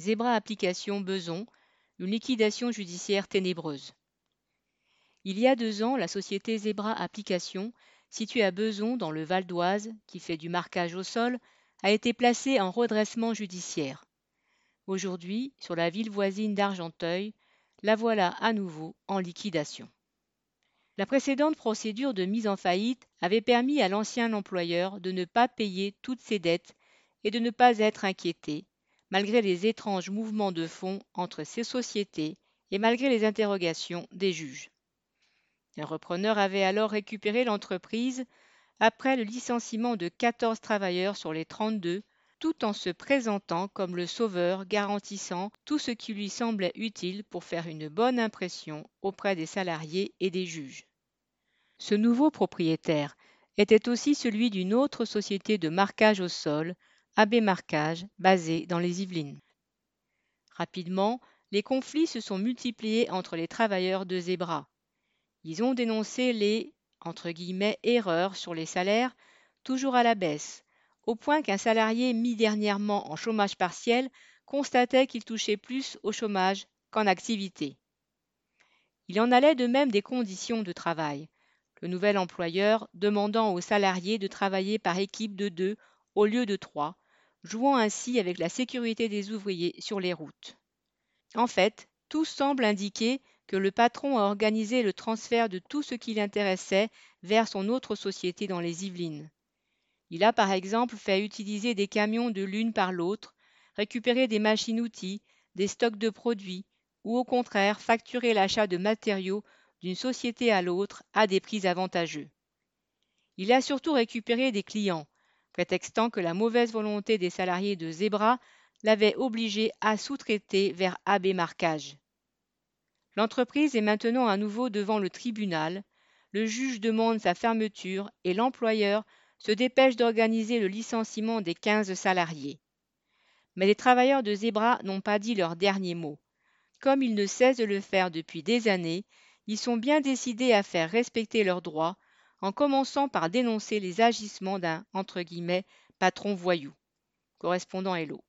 Zebra Application Beson, une liquidation judiciaire ténébreuse. Il y a deux ans, la société Zebra Application, située à Beson dans le Val d'Oise, qui fait du marquage au sol, a été placée en redressement judiciaire. Aujourd'hui, sur la ville voisine d'Argenteuil, la voilà à nouveau en liquidation. La précédente procédure de mise en faillite avait permis à l'ancien employeur de ne pas payer toutes ses dettes et de ne pas être inquiété, malgré les étranges mouvements de fonds entre ces sociétés et malgré les interrogations des juges. Le repreneur avait alors récupéré l'entreprise après le licenciement de 14 travailleurs sur les 32, tout en se présentant comme le sauveur garantissant tout ce qui lui semblait utile pour faire une bonne impression auprès des salariés et des juges. Ce nouveau propriétaire était aussi celui d'une autre société de marquage au sol, AB Marquage, basée dans les Yvelines. Rapidement, les conflits se sont multipliés entre les travailleurs de Zebra. Ils ont dénoncé les erreurs sur les salaires, toujours à la baisse, au point qu'un salarié mis dernièrement en chômage partiel constatait qu'il touchait plus au chômage qu'en activité. Il en allait de même des conditions de travail, le nouvel employeur demandant aux salariés de travailler par équipe de deux au lieu de trois, jouant ainsi avec la sécurité des ouvriers sur les routes. En fait, tout semble indiquer que le patron a organisé le transfert de tout ce qui l'intéressait vers son autre société dans les Yvelines. Il a par exemple fait utiliser des camions de l'une par l'autre, récupérer des machines-outils, des stocks de produits, ou au contraire facturer l'achat de matériaux d'une société à l'autre à des prix avantageux. Il a surtout récupéré des clients, prétextant que la mauvaise volonté des salariés de Zebra l'avait obligé à sous-traiter vers AB Marquage. L'entreprise est maintenant à nouveau devant le tribunal, le juge demande sa fermeture et l'employeur se dépêche d'organiser le licenciement des 15 salariés. Mais les travailleurs de Zebra n'ont pas dit leur dernier mot. Comme ils ne cessent de le faire depuis des années, ils sont bien décidés à faire respecter leurs droits, en commençant par dénoncer les agissements d'un patron voyou. Correspondant Hello.